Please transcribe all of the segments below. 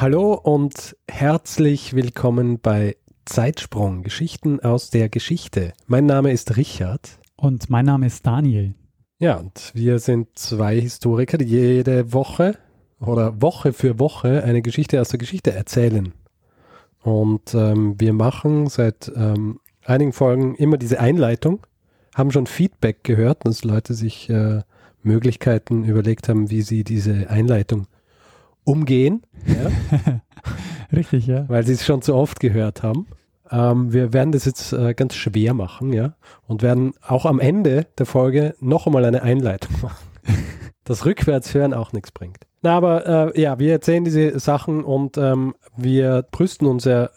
Hallo und herzlich willkommen bei Zeitsprung, Geschichten aus der Geschichte. Mein Name ist Richard. Und mein Name ist Daniel. Ja, und wir sind zwei Historiker, die jede Woche oder Woche für Woche eine Geschichte aus der Geschichte erzählen. Und ähm, wir machen seit ähm, einigen Folgen immer diese Einleitung, haben schon Feedback gehört, dass Leute sich äh, Möglichkeiten überlegt haben, wie sie diese Einleitung umgehen. Ja? Richtig, ja. Weil sie es schon zu oft gehört haben. Ähm, wir werden das jetzt äh, ganz schwer machen, ja. Und werden auch am Ende der Folge noch einmal eine Einleitung machen. das Rückwärtshören auch nichts bringt. Na, aber äh, ja, wir erzählen diese Sachen und ähm, wir brüsten uns ja,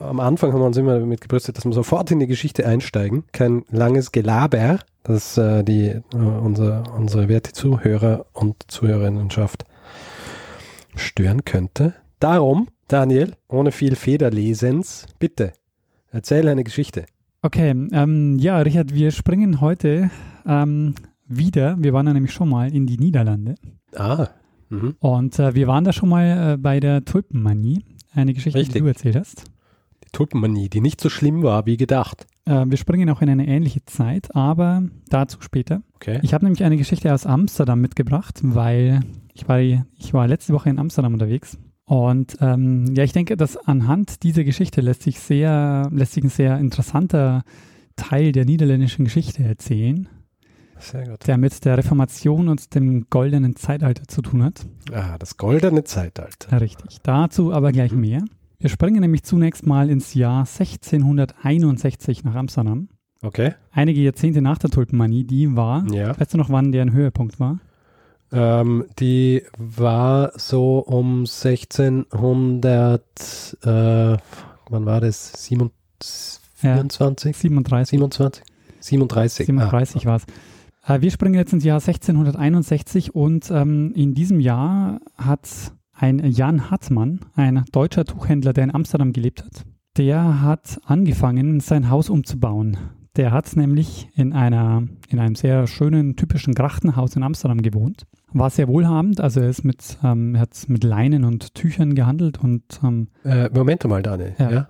am Anfang haben wir uns immer damit gebrüstet, dass wir sofort in die Geschichte einsteigen. Kein langes Gelaber, das äh, die, äh, unser, unsere werte Zuhörer und Zuhörerinnenschaft stören könnte. Darum, Daniel, ohne viel Federlesens, bitte, erzähl eine Geschichte. Okay, ähm, ja, Richard, wir springen heute ähm, wieder, wir waren ja nämlich schon mal in die Niederlande. Ah. Mhm. Und äh, wir waren da schon mal äh, bei der Tulpenmanie, eine Geschichte, Richtig. die du erzählt hast. Die Tulpenmanie, die nicht so schlimm war wie gedacht. Äh, wir springen auch in eine ähnliche Zeit, aber dazu später. Okay. Ich habe nämlich eine Geschichte aus Amsterdam mitgebracht, weil ich war, ich war letzte Woche in Amsterdam unterwegs. Und ähm, ja, ich denke, dass anhand dieser Geschichte lässt sich sehr, lässt sich ein sehr interessanter Teil der niederländischen Geschichte erzählen, der mit der Reformation und dem goldenen Zeitalter zu tun hat. Ah, das goldene Zeitalter. Richtig. Dazu aber gleich mehr. Wir springen nämlich zunächst mal ins Jahr 1661 nach Amsterdam. Okay. Einige Jahrzehnte nach der Tulpenmanie, die war, Ja. weißt du noch, wann deren Höhepunkt war? Ähm, die war so um 1600, äh, wann war das? 27, 24? 37. 27? 37. 37 war es. Äh, wir springen jetzt ins Jahr 1661 und ähm, in diesem Jahr hat ein Jan Hartmann, ein deutscher Tuchhändler, der in Amsterdam gelebt hat, der hat angefangen, sein Haus umzubauen. Der hat nämlich in, einer, in einem sehr schönen, typischen Grachtenhaus in Amsterdam gewohnt. War sehr wohlhabend, also er, ist mit, ähm, er hat mit Leinen und Tüchern gehandelt und ähm, Äh, Moment mal, Daniel. Ja. Ja.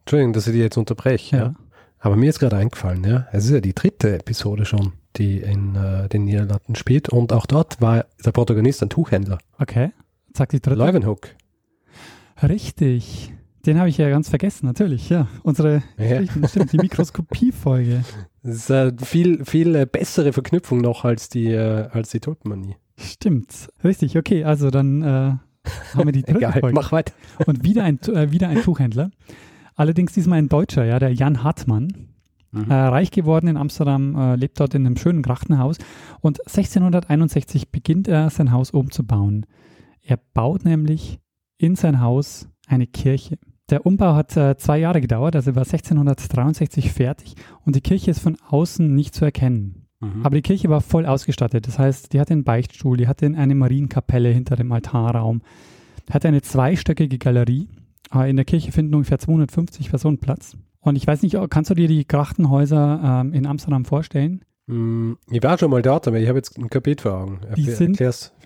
Entschuldigung, dass ich dir jetzt unterbreche. Ja. ja. Aber mir ist gerade eingefallen, ja. Es ist ja die dritte Episode schon, die in äh, den Niederlanden spielt. Und auch dort war der Protagonist ein Tuchhändler. okay. Sag die dritte. Leuwenhoek. Richtig. Den habe ich ja ganz vergessen, natürlich, ja. Unsere, Ja. Stimmt, die Mikroskopie-Folge. Das ist äh, viel, viel äh, bessere Verknüpfung noch als die, äh, als die Tulpenmanie. Stimmt. Richtig, okay, also dann äh, haben wir die dritte Egal, Folge. mach weiter. Und wieder ein, äh, wieder ein Tuchhändler. Allerdings diesmal ein Deutscher, ja, der Jan Hartmann. Mhm. Äh, reich geworden in Amsterdam, lebt dort in einem schönen Grachtenhaus. Und 1661 beginnt er, sein Haus umzubauen. Er baut nämlich in sein Haus eine Kirche. Der Umbau hat äh, zwei Jahre gedauert, also war 1663 fertig und die Kirche ist von außen nicht zu erkennen. Mhm. Aber die Kirche war voll ausgestattet. Das heißt, die hatte einen Beichtstuhl, die hatte eine Marienkapelle hinter dem Altarraum, hatte eine zweistöckige Galerie. Äh, In der Kirche finden ungefähr 250 Personen Platz. Und ich weiß nicht, kannst du dir die Grachtenhäuser ähm, in Amsterdam vorstellen? Mm, Ich war schon mal dort, aber ich habe jetzt ein Kapitel vor Augen. Die sind-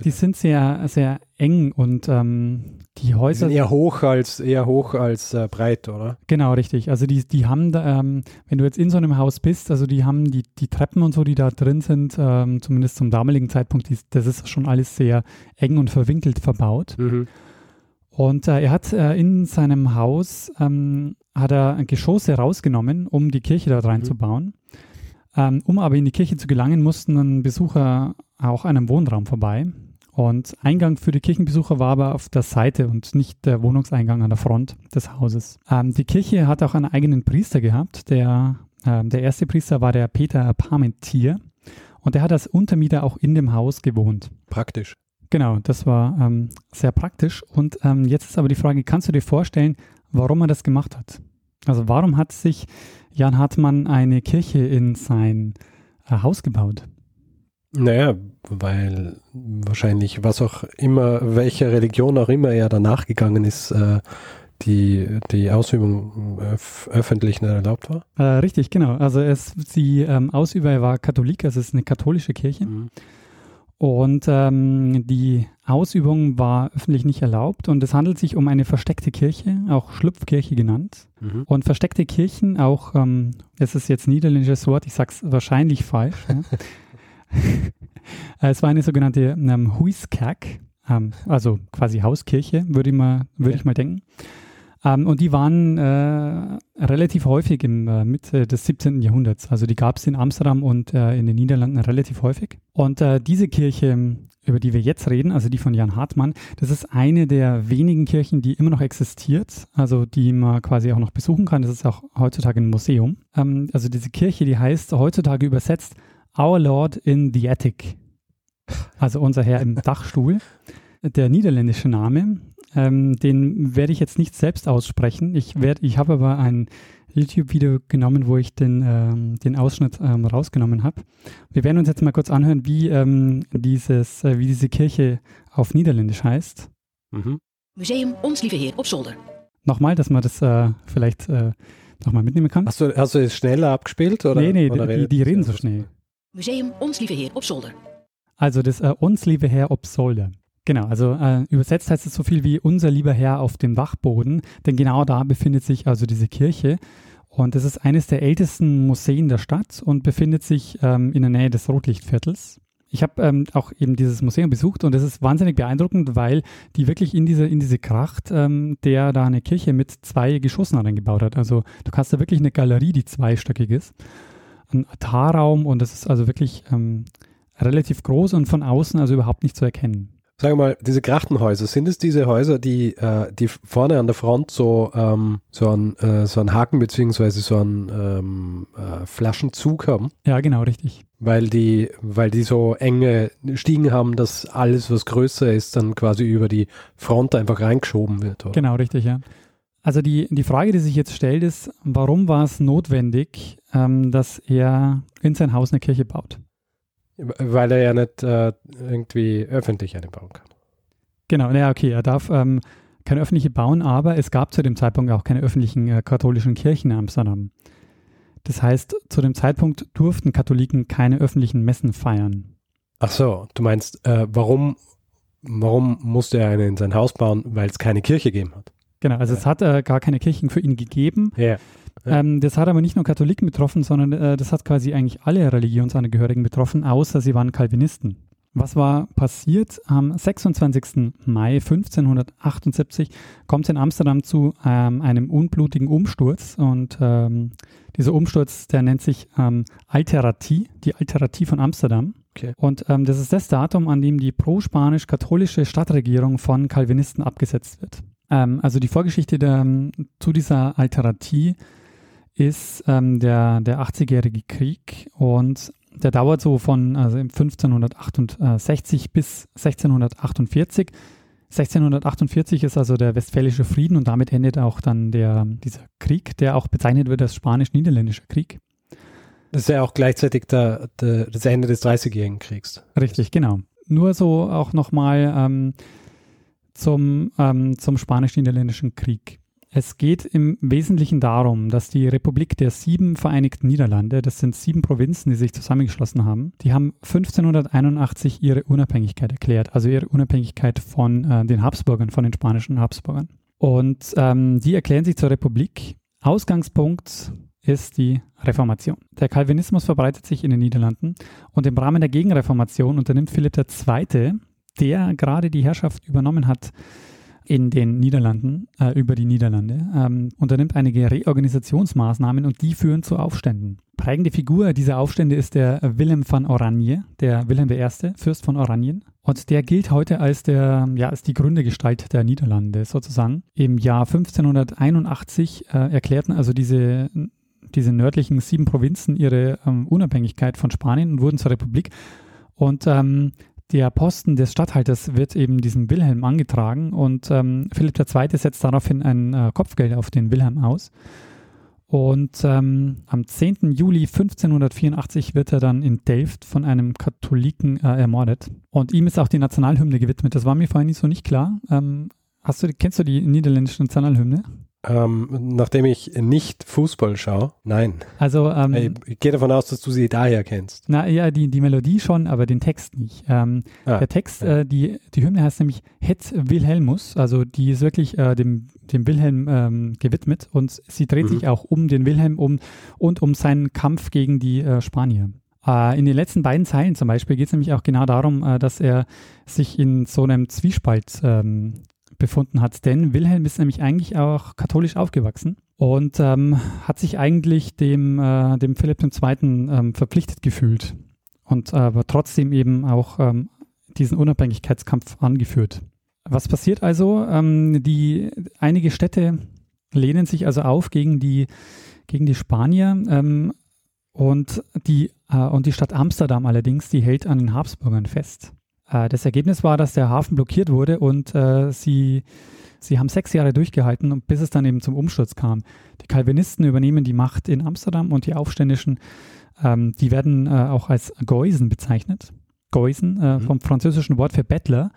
Die sind sehr, sehr eng und ähm, die Die Häuser. sind eher hoch als, eher hoch als äh, breit, oder? Genau, richtig. Also die, die haben, da, ähm, wenn du jetzt in so einem Haus bist, also die haben die, die Treppen und so, die da drin sind, ähm, zumindest zum damaligen Zeitpunkt, die, das ist schon alles sehr eng und verwinkelt verbaut. Mhm. Und äh, er hat äh, in seinem Haus, ähm, hat er Geschosse rausgenommen, um die Kirche dort reinzubauen. Ähm, um aber in die Kirche zu gelangen, mussten Besucher auch an einem Wohnraum vorbei. Und Eingang für die Kirchenbesucher war aber auf der Seite und nicht der Wohnungseingang an der Front des Hauses. Ähm, die Kirche hat auch einen eigenen Priester gehabt. Der, ähm, der erste Priester war der Peter Parmentier. Und der hat als Untermieter auch in dem Haus gewohnt. Praktisch. Genau, das war ähm, sehr praktisch. Und ähm, jetzt ist aber die Frage, kannst du dir vorstellen, warum er das gemacht hat? Also warum hat sich Jan Hartmann eine Kirche in sein äh, Haus gebaut? Naja, weil wahrscheinlich, was auch immer, welcher Religion auch immer er danach gegangen ist, äh, die, die Ausübung öf öffentlich nicht erlaubt war? Äh, richtig, genau. Also es, die ähm, Ausüber war Katholik, also es ist eine katholische Kirche. Mhm. Und ähm, die Ausübung war öffentlich nicht erlaubt und es handelt sich um eine versteckte Kirche, auch Schlupfkirche genannt. Mhm. Und versteckte Kirchen, auch, ähm, es ist jetzt niederländisches Wort, ich sage es wahrscheinlich falsch. ja. es war eine sogenannte ähm, Huiskerk, ähm, also quasi Hauskirche, würde ich mal, würde ich mal denken. Ähm, und die waren äh, relativ häufig im äh, Mitte des 17. Jahrhunderts. Also die gab es in Amsterdam und äh, in den Niederlanden relativ häufig. Und äh, diese Kirche, über die wir jetzt reden, also die von Jan Hartmann, das ist eine der wenigen Kirchen, die immer noch existiert, also die man quasi auch noch besuchen kann. Das ist auch heutzutage ein Museum. Ähm, also diese Kirche, die heißt heutzutage übersetzt Our Lord in the Attic. Also unser Herr im Dachstuhl. Der niederländische Name ähm, den werde ich jetzt nicht selbst aussprechen. Ich, werd, ich habe aber ein YouTube-Video genommen, wo ich den, ähm, den Ausschnitt ähm, rausgenommen habe. Wir werden uns jetzt mal kurz anhören, wie, ähm, dieses, äh, wie diese Kirche auf Niederländisch heißt. Mhm. Museum Ons Lieve Heer op Zolder. Nochmal, dass man das äh, vielleicht äh, nochmal mitnehmen kann. Hast du, hast du es schneller abgespielt? Oder, nee, nee, oder die, die, reden so schnell. Museum Ons Lieve Heer op Zolder. Also das äh, Ons Lieve Heer op Zolder. Genau, also äh, übersetzt heißt es so viel wie unser lieber Herr auf dem Dachboden, denn genau da befindet sich also diese Kirche. Und es ist eines der ältesten Museen der Stadt und befindet sich ähm, in der Nähe des Rotlichtviertels. Ich habe ähm, auch eben dieses Museum besucht und es ist wahnsinnig beeindruckend, weil die wirklich in diese, in diese Kracht, ähm, der da eine Kirche mit zwei Geschossen reingebaut hat. Also du hast da wirklich eine Galerie, die zweistöckig ist, ein Altarraum und das ist also wirklich ähm, relativ groß und von außen also überhaupt nicht zu erkennen. Sag mal, diese Krachtenhäuser, sind es diese Häuser, die, äh, die vorne an der Front so, ähm, so, einen, äh, so einen Haken beziehungsweise so einen ähm, äh, Flaschenzug haben? Ja, genau, richtig. Weil die, weil die so enge Stiegen haben, dass alles, was größer ist, dann quasi über die Front einfach reingeschoben wird, oder? Genau, richtig, ja. Also die, die Frage, die sich jetzt stellt, ist, warum war es notwendig, ähm, dass er in sein Haus eine Kirche baut? Weil er ja nicht äh, irgendwie öffentlich eine bauen kann. Genau, naja, okay, er darf ähm, keine öffentliche bauen, aber es gab zu dem Zeitpunkt auch keine öffentlichen äh, katholischen Kirchen in Amsterdam. Das heißt, zu dem Zeitpunkt durften Katholiken keine öffentlichen Messen feiern. Ach so, du meinst, äh, warum, warum musste er eine in sein Haus bauen, weil es keine Kirche gegeben hat? Genau, also ja. es hat äh, gar keine Kirchen für ihn gegeben. Ja. Ähm, das hat aber nicht nur Katholiken betroffen, sondern äh, das hat quasi eigentlich alle Religionsangehörigen betroffen, außer sie waren Calvinisten. Was war passiert? Am 26. Mai 1578 kommt es in Amsterdam zu ähm, einem unblutigen Umsturz und ähm, dieser Umsturz, der nennt sich ähm, Alteratie, die Alteratie von Amsterdam. Okay. Und ähm, das ist das Datum, an dem die pro-spanisch-katholische Stadtregierung von Calvinisten abgesetzt wird. Ähm, also die Vorgeschichte der, zu dieser Alteratie ist ähm, der, der 80-jährige Krieg und der dauert so von also 1568 bis 1648. 1648 ist also der Westfälische Frieden und damit endet auch dann der, dieser Krieg, der auch bezeichnet wird als Spanisch-Niederländischer Krieg. Das ist ja auch gleichzeitig der, der, das Ende des Dreißigjährigen Kriegs. Richtig, genau. Nur so auch nochmal ähm, zum, ähm, zum Spanisch-Niederländischen Krieg. Es geht im Wesentlichen darum, dass die Republik der sieben Vereinigten Niederlande, das sind sieben Provinzen, die sich zusammengeschlossen haben, die haben 1581 ihre Unabhängigkeit erklärt, also ihre Unabhängigkeit von äh, den Habsburgern, von den spanischen Habsburgern. Und ähm, die erklären sich zur Republik. Ausgangspunkt ist die Reformation. Der Calvinismus verbreitet sich in den Niederlanden und im Rahmen der Gegenreformation unternimmt Philipp II., der gerade die Herrschaft übernommen hat, in den Niederlanden, äh, über die Niederlande, ähm, unternimmt einige Reorganisationsmaßnahmen und die führen zu Aufständen. Prägende Figur dieser Aufstände ist der Willem van Oranje, der Wilhelm I., Fürst von Oranien. Und der gilt heute als der, ja, als die Gründergestalt der Niederlande sozusagen. Im Jahr 1581 äh, erklärten also diese, diese nördlichen sieben Provinzen ihre ähm, Unabhängigkeit von Spanien und wurden zur Republik. Und ähm, der Posten des Statthalters wird eben diesem Wilhelm angetragen und ähm, Philipp II. setzt daraufhin ein äh, Kopfgeld auf den Wilhelm aus. Und ähm, am 10. Juli 1584 wird er dann in Delft von einem Katholiken äh, ermordet. Und ihm ist auch die Nationalhymne gewidmet. Das war mir vorhin nicht so nicht klar. Ähm, hast du, kennst du die niederländische Nationalhymne? Ähm, nachdem ich nicht Fußball schaue, nein. Also ähm, ich, ich gehe davon aus, dass du sie daher kennst. Na ja, die, die Melodie schon, aber den Text nicht. Ähm, ah, der Text, ja. äh, die, die Hymne heißt nämlich Het Wilhelmus, also die ist wirklich äh, dem, dem Wilhelm ähm, gewidmet und sie dreht mhm. sich auch um den Wilhelm um und um seinen Kampf gegen die äh, Spanier. Äh, in den letzten beiden Zeilen zum Beispiel geht es nämlich auch genau darum, äh, dass er sich in so einem Zwiespalt ähm, befunden hat. Denn Wilhelm ist nämlich eigentlich auch katholisch aufgewachsen und ähm, hat sich eigentlich dem, äh, dem Philipp II. Ähm, verpflichtet gefühlt und aber trotzdem eben auch ähm, diesen Unabhängigkeitskampf angeführt. Was passiert also? Ähm, die, einige Städte lehnen sich also auf gegen die, gegen die Spanier ähm, und, die, äh, und die Stadt Amsterdam allerdings, die hält an den Habsburgern fest. Äh, das Ergebnis war, dass der Hafen blockiert wurde und äh, sie, sie haben sechs Jahre durchgehalten, bis es dann eben zum Umsturz kam. Die Calvinisten übernehmen die Macht in Amsterdam und die Aufständischen, ähm, die werden äh, auch als Geusen bezeichnet. Geusen, äh, mhm. vom französischen Wort für Bettler.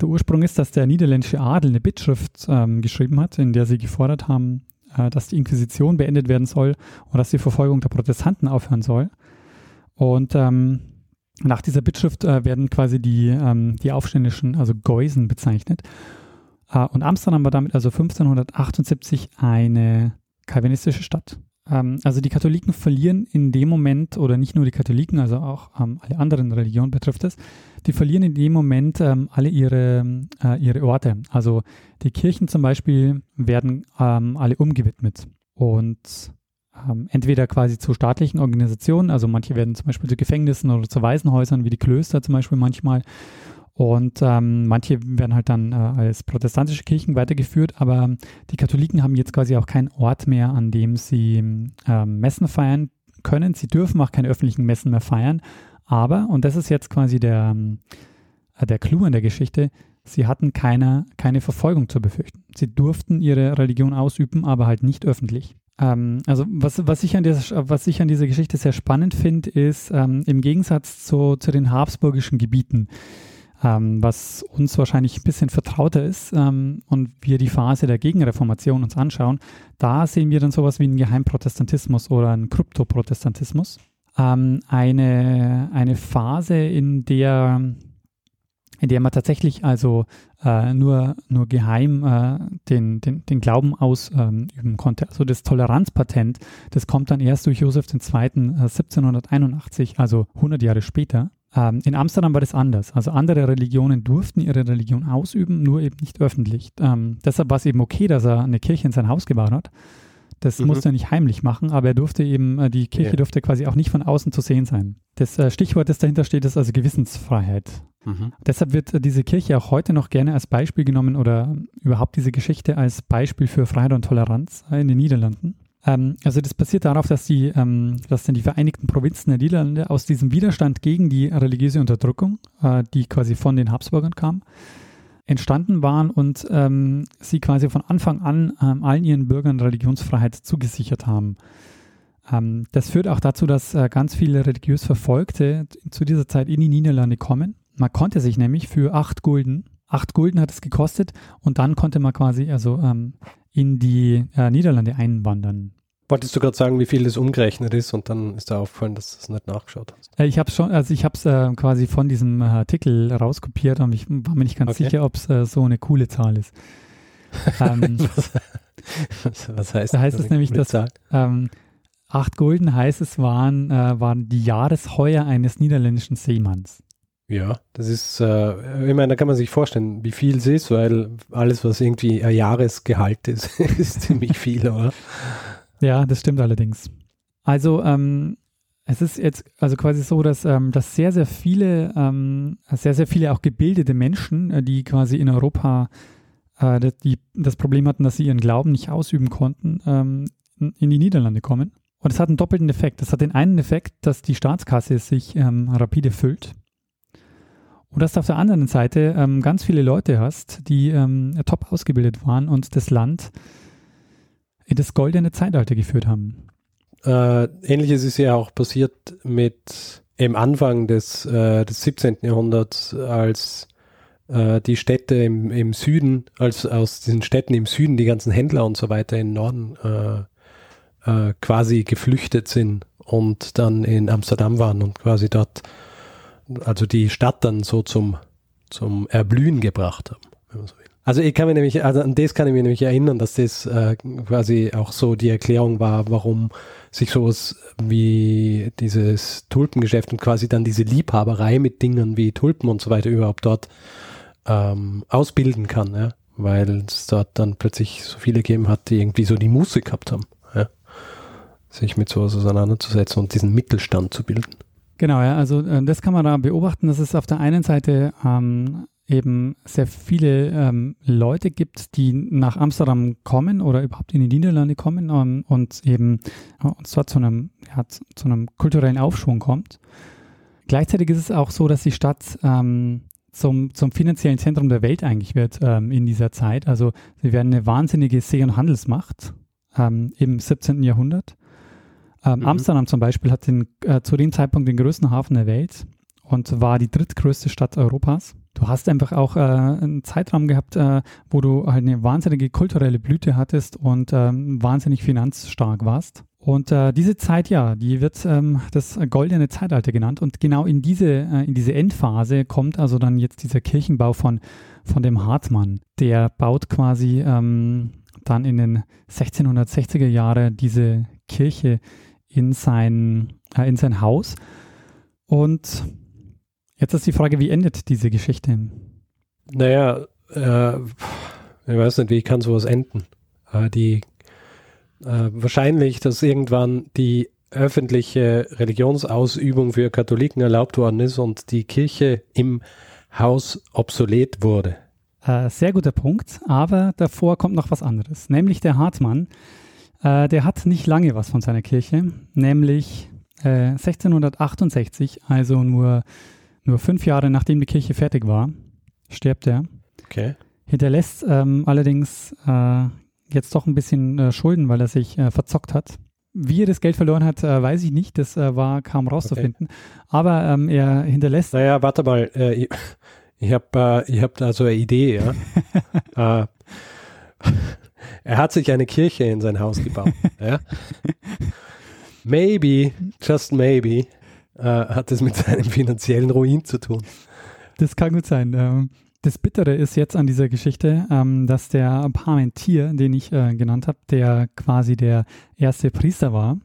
Der Ursprung ist, dass der niederländische Adel eine Bittschrift ähm, geschrieben hat, in der sie gefordert haben, äh, dass die Inquisition beendet werden soll und dass die Verfolgung der Protestanten aufhören soll. Und ähm, nach dieser Bittschrift äh, werden quasi die, ähm, die Aufständischen, also Geusen, bezeichnet. Äh, und Amsterdam war damit also 1578 eine kalvinistische Stadt. Ähm, also die Katholiken verlieren in dem Moment, oder nicht nur die Katholiken, also auch ähm, alle anderen Religionen betrifft es, die verlieren in dem Moment ähm, alle ihre, äh, ihre Orte. Also die Kirchen zum Beispiel werden ähm, alle umgewidmet. Und ähm, entweder quasi zu staatlichen Organisationen, also manche werden zum Beispiel zu Gefängnissen oder zu Waisenhäusern, wie die Klöster zum Beispiel manchmal. Und ähm, manche werden halt dann äh, als protestantische Kirchen weitergeführt, aber die Katholiken haben jetzt quasi auch keinen Ort mehr, an dem sie äh, Messen feiern können. Sie dürfen auch keine öffentlichen Messen mehr feiern. Aber, und das ist jetzt quasi der, äh, der Clou in der Geschichte, sie hatten keine, keine Verfolgung zu befürchten. Sie durften ihre Religion ausüben, aber halt nicht öffentlich. Ähm, also was, was, ich an dieser, was ich an dieser Geschichte sehr spannend finde, ist ähm, im Gegensatz zu, zu den habsburgischen Gebieten, ähm, was uns wahrscheinlich ein bisschen vertrauter ist ähm, und wir die Phase der Gegenreformation uns anschauen, da sehen wir dann sowas wie einen Geheimprotestantismus oder einen Kryptoprotestantismus. Ähm, eine, eine Phase, in der in der man tatsächlich also äh, nur, nur geheim äh, den, den, den Glauben ausüben ähm, konnte. Also das Toleranzpatent, das kommt dann erst durch Josef II. Äh, 1781, also 100 Jahre später. Ähm, in Amsterdam war das anders. Also andere Religionen durften ihre Religion ausüben, nur eben nicht öffentlich. Ähm, deshalb war es eben okay, dass er eine Kirche in sein Haus gebaut hat. Das mhm. musste er nicht heimlich machen, aber er durfte eben, äh, die Kirche ja. durfte quasi auch nicht von außen zu sehen sein. Das äh, Stichwort, das dahinter steht, ist also Gewissensfreiheit. Mhm. Deshalb wird äh, diese Kirche auch heute noch gerne als Beispiel genommen oder überhaupt diese Geschichte als Beispiel für Freiheit und Toleranz in den Niederlanden. Ähm, also das basiert darauf, dass die, ähm, dass dann die Vereinigten Provinzen der Niederlande aus diesem Widerstand gegen die religiöse Unterdrückung, die quasi von den Habsburgern kam, entstanden waren und ähm, sie quasi von Anfang an ähm, allen ihren Bürgern Religionsfreiheit zugesichert haben. Ähm, das führt auch dazu, dass äh, ganz viele religiös Verfolgte zu dieser Zeit in die Niederlande kommen. Man konnte sich nämlich für acht Gulden, acht Gulden hat es gekostet und dann konnte man quasi also ähm, in die äh, Niederlande einwandern. Wolltest du gerade sagen, wie viel das umgerechnet ist und dann ist da aufgefallen, dass du es nicht nachgeschaut hast? Äh, ich habe schon, also ich habe es äh, quasi von diesem äh, Artikel rauskopiert und ich war mir nicht ganz okay. sicher, ob es äh, so eine coole Zahl ist. ähm, was, was, heißt da heißt es nämlich, dass ähm, acht Gulden heißt es waren, äh, waren die Jahresheuer eines niederländischen Seemanns. Ja, das ist, äh, ich meine, da kann man sich vorstellen, wie viel es ist, weil alles, was irgendwie ein Jahresgehalt ist, ist ziemlich viel, oder? Ja, das stimmt allerdings. Also ähm, es ist jetzt also quasi so, dass, ähm, dass sehr, sehr viele, ähm, sehr, sehr viele auch gebildete Menschen, äh, die quasi in Europa äh, die, das Problem hatten, dass sie ihren Glauben nicht ausüben konnten, ähm, in die Niederlande kommen. Und es hat einen doppelten Effekt. Es hat den einen Effekt, dass die Staatskasse sich ähm, rapide füllt. Und dass du auf der anderen Seite ähm, ganz viele Leute hast, die ähm, top ausgebildet waren und das Land in das goldene Zeitalter geführt haben. Äh, Ähnliches ist ja auch passiert mit im Anfang des, äh, des 17. Jahrhunderts, als äh, die Städte im, im Süden, als aus diesen Städten im Süden die ganzen Händler und so weiter in Norden äh, äh, quasi geflüchtet sind und dann in Amsterdam waren und quasi dort, also die Stadt dann so zum, zum Erblühen gebracht haben, wenn man so will. Also ich kann mir nämlich, also an das kann ich mir nämlich erinnern, dass das äh, quasi auch so die Erklärung war, warum sich sowas wie dieses Tulpengeschäft und quasi dann diese Liebhaberei mit Dingen wie Tulpen und so weiter überhaupt dort ähm, ausbilden kann, ja? weil es dort dann plötzlich so viele gegeben hat, die irgendwie so die Musik gehabt haben, ja? sich mit sowas auseinanderzusetzen und diesen Mittelstand zu bilden. Genau, ja, also äh, das kann man da beobachten, dass es auf der einen Seite ähm, eben sehr viele ähm, Leute gibt, die nach Amsterdam kommen oder überhaupt in die Niederlande kommen ähm, und eben äh, und zwar zu einem, ja, zu, zu einem kulturellen Aufschwung kommt. Gleichzeitig ist es auch so, dass die Stadt ähm, zum, zum finanziellen Zentrum der Welt eigentlich wird ähm, in dieser Zeit. Also sie werden eine wahnsinnige See- und Handelsmacht ähm, im 17. Jahrhundert. Ähm, Mhm. Amsterdam zum Beispiel hat den, äh, zu dem Zeitpunkt den größten Hafen der Welt und war die drittgrößte Stadt Europas. Du hast einfach auch äh, einen Zeitraum gehabt, äh, wo du halt eine wahnsinnige kulturelle Blüte hattest und ähm, wahnsinnig finanzstark warst. Und äh, diese Zeit, ja, die wird ähm, das goldene Zeitalter genannt. Und genau in diese, äh, in diese Endphase kommt also dann jetzt dieser Kirchenbau von, von dem Hartmann. Der baut quasi ähm, dann in den 1660er Jahre diese Kirche in sein, äh, in sein Haus. Und jetzt ist die Frage, wie endet diese Geschichte? Naja, äh, ich weiß nicht, wie kann sowas enden. Äh, die äh, wahrscheinlich, dass irgendwann die öffentliche Religionsausübung für Katholiken erlaubt worden ist und die Kirche im Haus obsolet wurde. Äh, sehr guter Punkt, aber davor kommt noch was anderes, nämlich der Hartmann. Äh, der hat nicht lange was von seiner Kirche, nämlich äh, 1668, also nur, nur fünf Jahre nachdem die Kirche fertig war, stirbt er. Okay. Hinterlässt ähm, allerdings äh, jetzt doch ein bisschen äh, Schulden, weil er sich äh, verzockt hat. Wie er das Geld verloren hat, äh, weiß ich nicht. Das äh, war kaum rauszufinden. Aber ähm, er hinterlässt. Naja, warte mal. Äh, ich ich habe äh, ich hab da so eine Idee. Ja? er hat sich eine Kirche in sein Haus gebaut. ja? Maybe, just maybe, äh, hat es mit seinem finanziellen Ruin zu tun. Das kann gut sein. Ähm, das Bittere ist jetzt an dieser Geschichte, ähm, dass der Parmentier, den ich äh, genannt habe, der quasi der erste Priester war,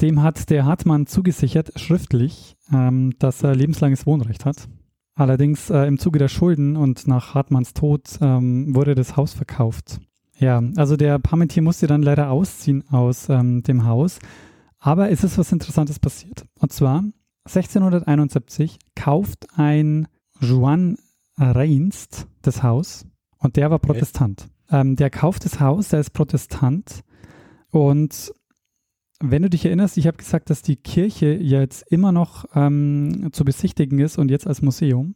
dem hat der Hartmann zugesichert, schriftlich, ähm, dass er lebenslanges Wohnrecht hat. Allerdings äh, im Zuge der Schulden und nach Hartmanns Tod wurde das Haus verkauft. Ja, also der Parmentier musste dann leider ausziehen aus dem Haus. Aber es ist was Interessantes passiert. Und zwar 1671 kauft ein Juan Reinst das Haus und der war Protestant. Ähm, der kauft das Haus, der ist Protestant und wenn du dich erinnerst, ich habe gesagt, dass die Kirche jetzt immer noch ähm, zu besichtigen ist und jetzt als Museum.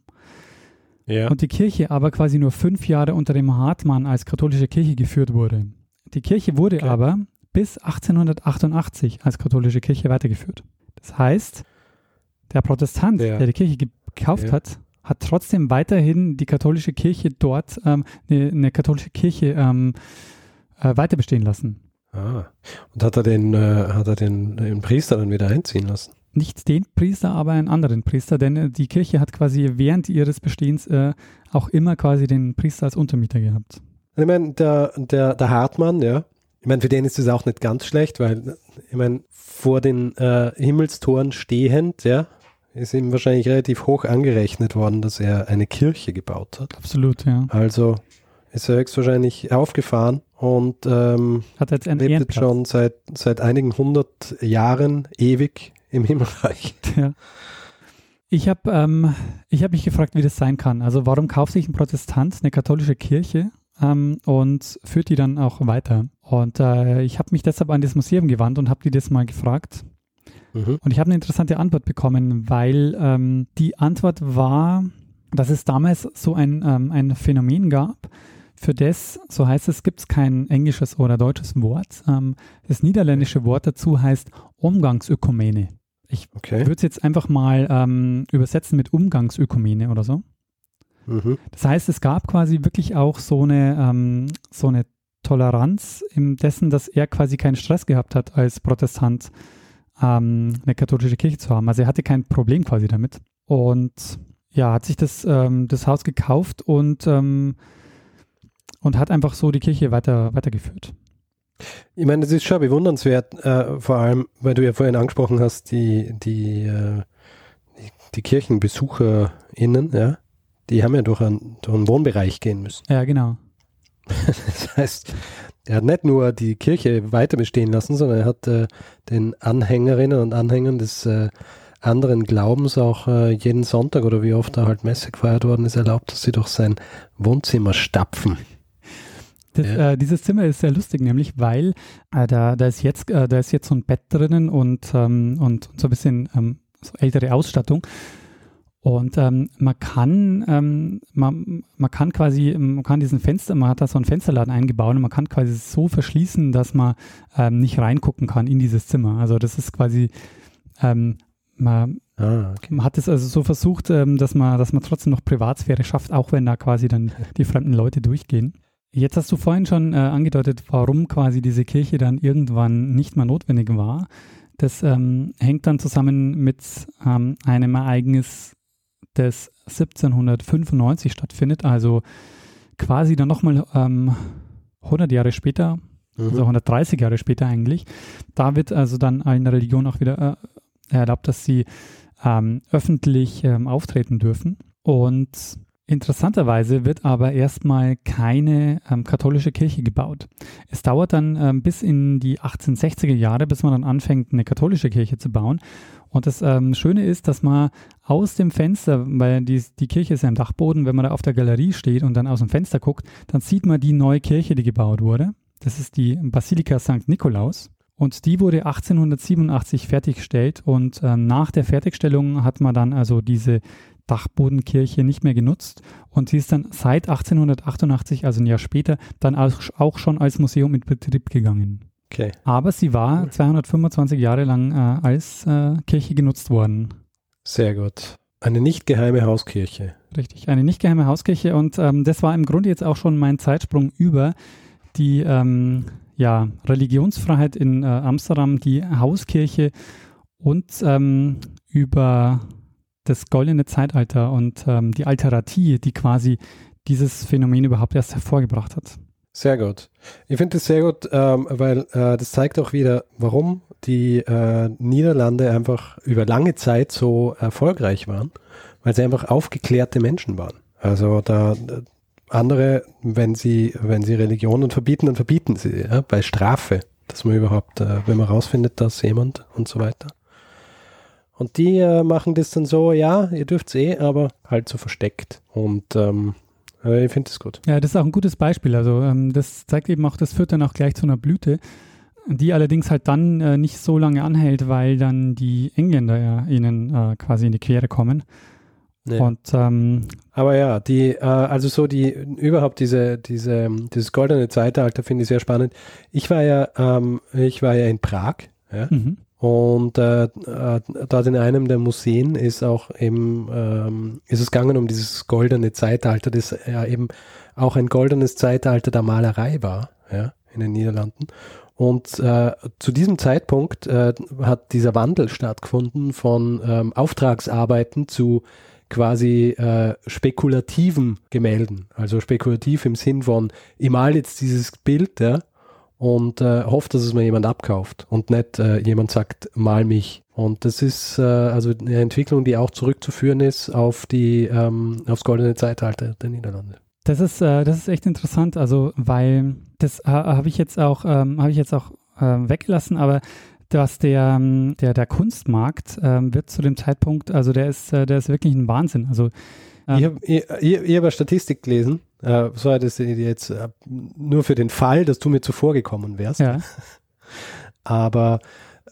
Ja. Und die Kirche aber quasi nur fünf Jahre unter dem Hartmann als katholische Kirche geführt wurde. Die Kirche wurde Okay. aber bis 1888 als katholische Kirche weitergeführt. Das heißt, der Protestant, Ja. der die Kirche ge- gekauft Ja. hat, hat trotzdem weiterhin die katholische Kirche dort, ähm, eine, eine katholische Kirche ähm, äh, weiter bestehen lassen. Ah. Und hat er den, äh, hat er den, den Priester dann wieder einziehen lassen? Nicht den Priester, aber einen anderen Priester, denn äh, die Kirche hat quasi während ihres Bestehens äh, auch immer quasi den Priester als Untermieter gehabt. Ich meine, der, der, der Hartmann, ja, ich meine, für den ist es auch nicht ganz schlecht, weil, ich meine, vor den äh, Himmelstoren stehend, ja, ist ihm wahrscheinlich relativ hoch angerechnet worden, dass er eine Kirche gebaut hat. Absolut, ja. Also ist er höchstwahrscheinlich aufgefahren und ähm, Hat jetzt lebt jetzt schon seit, seit einigen hundert Jahren ewig im Himmelreich. Ja. Ich habe ähm, ich hab mich gefragt, wie das sein kann. Also warum kauft sich ein Protestant eine katholische Kirche ähm, und führt die dann auch weiter? Und äh, ich habe mich deshalb an das Museum gewandt und habe die das mal gefragt. Mhm. Und ich habe eine interessante Antwort bekommen, weil ähm, die Antwort war, dass es damals so ein, ähm, ein Phänomen gab, für das, so heißt es, gibt es kein englisches oder deutsches Wort. Ähm, das niederländische Wort dazu heißt Umgangsökumene. Ich Okay. würde es jetzt einfach mal ähm, übersetzen mit Umgangsökumene oder so. Mhm. Das heißt, es gab quasi wirklich auch so eine, ähm, so eine Toleranz im dessen, dass er quasi keinen Stress gehabt hat, als Protestant ähm, eine katholische Kirche zu haben. Also er hatte kein Problem quasi damit. Und ja, hat sich das, ähm, das Haus gekauft und, ähm, und hat einfach so die Kirche weiter, weitergeführt. Ich meine, das ist schon bewundernswert, äh, vor allem, weil du ja vorhin angesprochen hast, die, die, äh, die, die KirchenbesucherInnen, ja, die haben ja durch einen, durch einen Wohnbereich gehen müssen. Ja, genau. Das heißt, er hat nicht nur die Kirche weiter bestehen lassen, sondern er hat äh, den Anhängerinnen und Anhängern des äh, anderen Glaubens auch äh, jeden Sonntag oder wie oft da halt Messe gefeiert worden ist, erlaubt, dass sie durch sein Wohnzimmer stapfen. Das, Ja. äh, dieses Zimmer ist sehr lustig, nämlich weil äh, da, da, ist jetzt, äh, da ist jetzt so ein Bett drinnen und, ähm, und, und so ein bisschen ähm, so ältere Ausstattung. Und ähm, man kann, ähm, man, man kann quasi, man kann diesen Fenster, man hat da so einen Fensterladen eingebaut und man kann quasi so verschließen, dass man ähm, nicht reingucken kann in dieses Zimmer. Also das ist quasi, ähm, man, Ah, okay. man hat es also so versucht, ähm, dass man, dass man trotzdem noch Privatsphäre schafft, auch wenn da quasi dann die fremden Leute durchgehen. Jetzt hast du vorhin schon äh, angedeutet, warum quasi diese Kirche dann irgendwann nicht mehr notwendig war. Das ähm, hängt dann zusammen mit einem Ereignis, das 1795 stattfindet, also quasi dann nochmal ähm, 100 Jahre später, also Mhm. 130 Jahre später eigentlich. Da wird also dann eine Religion auch wieder äh, erlaubt, dass sie ähm, öffentlich ähm, auftreten dürfen. Und interessanterweise wird aber erstmal keine ähm, katholische Kirche gebaut. Es dauert dann ähm, bis in die 1860er Jahre, bis man dann anfängt, eine katholische Kirche zu bauen. Und das ähm, Schöne ist, dass man aus dem Fenster, weil die, die Kirche ist ja im Dachboden, wenn man da auf der Galerie steht und dann aus dem Fenster guckt, dann sieht man die neue Kirche, die gebaut wurde. Das ist die Basilika St. Nikolaus. Und die wurde 1887 fertiggestellt und ähm, nach der Fertigstellung hat man dann also diese Dachbodenkirche nicht mehr genutzt und sie ist dann seit 1888, also ein Jahr später, dann auch, schon als Museum in Betrieb gegangen. Okay. Aber sie war 225 Jahre lang äh, als äh, Kirche genutzt worden. Sehr gut. Eine nicht geheime Hauskirche. Richtig, eine nicht geheime Hauskirche und ähm, das war im Grunde jetzt auch schon mein Zeitsprung über die ähm, ja, Religionsfreiheit in äh, Amsterdam, die Hauskirche und ähm, über das goldene Zeitalter und ähm, die Alteratie, die quasi dieses Phänomen überhaupt erst hervorgebracht hat. Sehr gut. Ich finde das sehr gut, ähm, weil äh, das zeigt auch wieder, warum die äh, Niederlande einfach über lange Zeit so erfolgreich waren, weil sie einfach aufgeklärte Menschen waren. Also da äh, andere, wenn sie, wenn sie Religionen verbieten, dann verbieten sie ja, bei Strafe, dass man überhaupt, äh, wenn man rausfindet, dass jemand und so weiter. Und die äh, machen das dann so, ja, ihr dürft's eh, aber halt so versteckt. Und ähm, äh, ich finde das gut. Ja, das ist auch ein gutes Beispiel. Also ähm, das zeigt eben auch, das führt dann auch gleich zu einer Blüte, die allerdings halt dann äh, nicht so lange anhält, weil dann die Engländer ja ihnen äh, quasi in die Quere kommen. Nee. Und ähm, Aber ja, die, äh, also so die, überhaupt diese, diese, dieses goldene Zeitalter finde ich sehr spannend. Ich war ja, ähm, ich war ja in Prag, ja, mhm. Und äh, äh, dort in einem der Museen ist auch eben, ähm, ist es gegangen um dieses goldene Zeitalter, das ja eben auch ein goldenes Zeitalter der Malerei war, ja, in den Niederlanden. Und äh, zu diesem Zeitpunkt äh, hat dieser Wandel stattgefunden von ähm, Auftragsarbeiten zu quasi äh, spekulativen Gemälden. Also spekulativ im Sinn von, ich mal jetzt dieses Bild ja, und äh, hoffe, dass es mir jemand abkauft und nicht äh, jemand sagt, mal mich. Und das ist äh, also eine Entwicklung, die auch zurückzuführen ist auf die ähm, aufs goldene Zeitalter der Niederlande. das ist äh, das ist echt interessant. Also weil das ha, habe ich jetzt auch ähm, habe ich jetzt auch ähm, weggelassen, aber dass der, ähm, der, der Kunstmarkt ähm, wird zu dem Zeitpunkt, also der ist, äh, der ist wirklich ein Wahnsinn. Also ähm, Ich habe ich, ich, ich hab eine Statistik gelesen, äh, so hat es jetzt äh, nur für den Fall, dass du mir zuvor gekommen wärst. ja, Aber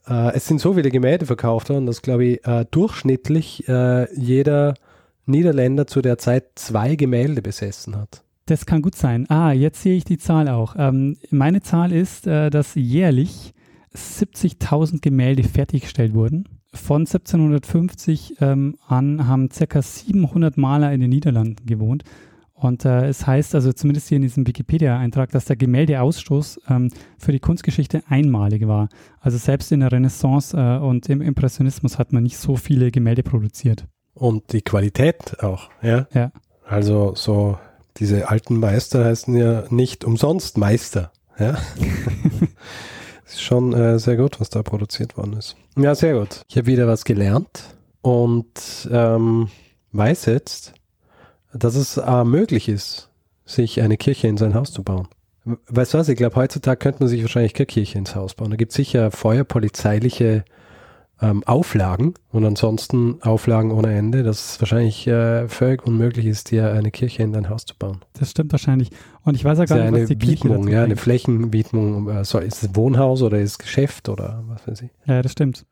äh, es sind so viele Gemälde verkauft worden, dass, glaube ich, äh, durchschnittlich äh, jeder Niederländer zu der Zeit zwei Gemälde besessen hat. Das kann gut sein. Ah, jetzt sehe ich die Zahl auch. Ähm, meine Zahl ist, äh, dass jährlich 70.000 Gemälde fertiggestellt wurden. Von 1750 ähm, an haben ca. 700 Maler in den Niederlanden gewohnt. Und äh, es heißt also zumindest hier in diesem Wikipedia-Eintrag, dass der Gemäldeausstoß ähm, für die Kunstgeschichte einmalig war. Also selbst in der Renaissance äh, und im Impressionismus hat man nicht so viele Gemälde produziert. Und die Qualität auch, ja? Ja. Also so diese alten Meister heißen ja nicht umsonst Meister, ja? ist schon äh, sehr gut, was da produziert worden ist. Ja, sehr gut. Ich habe wieder was gelernt und ähm, weiß jetzt, dass es äh, möglich ist, sich eine Kirche in sein Haus zu bauen. Weißt du was, ich glaube, heutzutage könnte man sich wahrscheinlich keine Kirche ins Haus bauen. Da gibt es sicher feuerpolizeiliche ähm, Auflagen und ansonsten Auflagen ohne Ende, dass es wahrscheinlich äh, völlig unmöglich ist, dir eine Kirche in dein Haus zu bauen. Das stimmt wahrscheinlich. Und ich weiß ja gar nicht, eine was die Kirche Widmung, ja, eine. Flächenwidmung. Äh, soll, ist es Wohnhaus oder ist es Geschäft oder was weiß ich? Ja, das stimmt.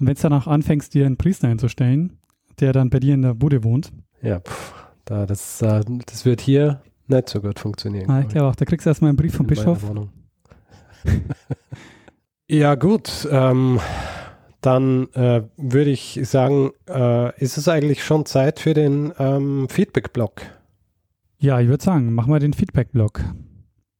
Und wenn du dann auch anfängst, dir einen Priester einzustellen, der dann bei dir in der Bude wohnt, Ja, pff, da, das, äh, das wird hier nicht so gut funktionieren. ah, ich glaub glaube auch, da kriegst du erstmal einen Brief vom Bischof. Ja, gut. Ähm, dann äh, würde ich sagen, äh, ist es eigentlich schon Zeit für den ähm, Feedback-Blog. Ja, ich würde sagen, machen wir den Feedback-Blog.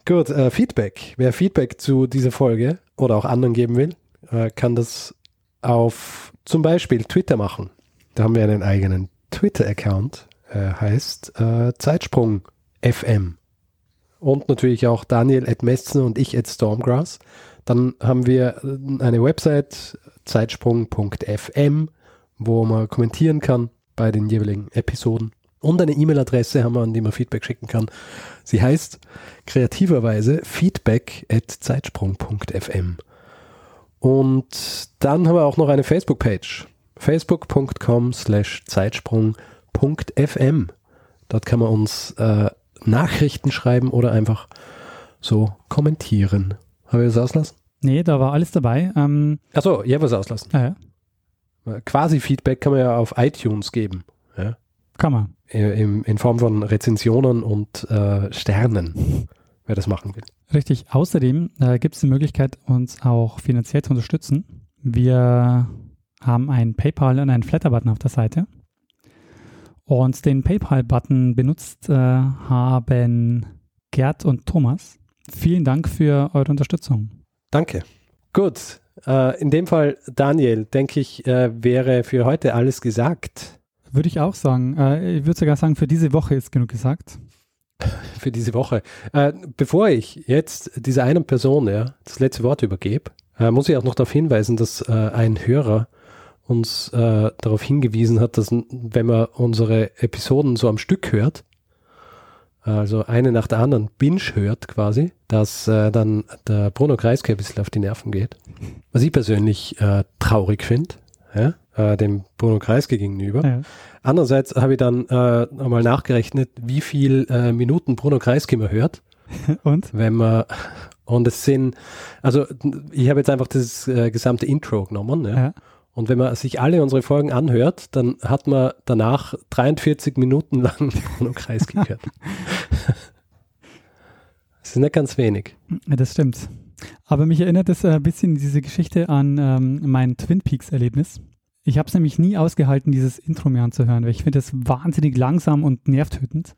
Gut, äh, Feedback. Wer Feedback zu dieser Folge oder auch anderen geben will, äh, kann das auf zum Beispiel Twitter machen. Da haben wir einen eigenen Twitter-Account, äh, heißt äh, Zeitsprung FM. Und natürlich auch Daniel at Metzen und ich at Stormgrass. Dann haben wir eine Website, zeitsprung.fm, wo man kommentieren kann bei den jeweiligen Episoden. Und eine E-Mail-Adresse haben wir, an die man Feedback schicken kann. Sie heißt kreativerweise feedback at zeitsprung.fm. Und dann haben wir auch noch eine Facebook-Page. Facebook.com slash zeitsprung.fm. Dort kann man uns äh, Nachrichten schreiben oder einfach so kommentieren. Haben wir das auslassen? Nee, da war alles dabei. Ähm, Achso, ja, was auslassen. ja, Quasi Feedback kann man ja auf iTunes geben. Ja? kann man. Äh, im- In Form von Rezensionen und äh, Sternen, wer das machen will. Richtig. Außerdem äh, gibt es die Möglichkeit, uns auch finanziell zu unterstützen. Wir haben einen PayPal und einen Flatter-Button auf der Seite. Und den PayPal-Button benutzt äh, haben Gerd und Thomas. Vielen Dank für eure Unterstützung. Danke. Gut. Äh, in dem Fall, Daniel, denke ich, äh, wäre für heute alles gesagt Würde ich auch sagen. Äh, ich würde sogar sagen, für diese Woche ist genug gesagt. für diese Woche. Bevor ich jetzt dieser einen Person ja, das letzte Wort übergebe, muss ich auch noch darauf hinweisen, dass ein Hörer uns darauf hingewiesen hat, dass wenn man unsere Episoden so am Stück hört, also eine nach der anderen binge hört quasi, dass äh, dann der Bruno Kreisky ein bisschen auf die Nerven geht. Was ich persönlich äh, traurig finde, ja, äh, dem Bruno Kreisky gegenüber. Ja. Andererseits habe ich dann äh, einmal nachgerechnet, wie viel äh, Minuten Bruno Kreisky man hört, Und? wenn man und es sind, also ich habe jetzt einfach das äh, gesamte Intro genommen, ja. Ja. Und wenn man sich alle unsere Folgen anhört, dann hat man danach 43 Minuten lang Bruno Kreisky gehört. Das ist nicht ganz wenig. Ja, das stimmt. Aber mich erinnert es äh, ein bisschen diese Geschichte an ähm, mein Twin Peaks-Erlebnis. Ich habe es nämlich nie ausgehalten, dieses Intro mir anzuhören, weil ich finde das wahnsinnig langsam und nervtötend.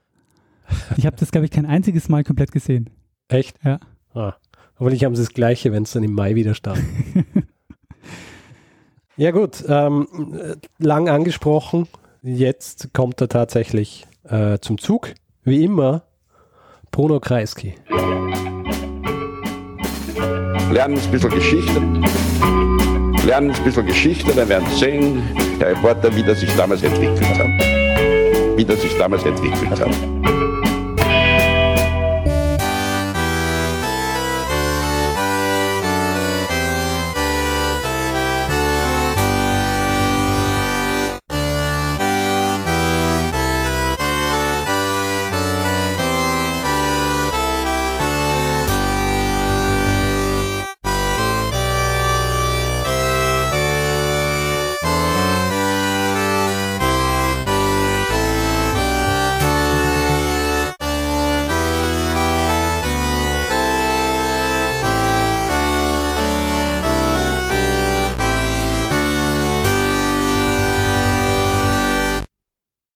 Ich habe das, glaube ich, kein einziges Mal komplett gesehen. Echt? Ja. Ah. Aber nicht haben sie das Gleiche, wenn es dann im Mai wieder startet. ja gut, ähm, äh, lang angesprochen. Jetzt kommt er tatsächlich äh, zum Zug. Wie immer, Bruno Kreisky. Lernen ein bisschen Geschichte. Lernen ein bisschen Geschichte, dann werden Sie sehen, der Reporter, wie das sich damals entwickelt hat. Wie das sich damals entwickelt hat.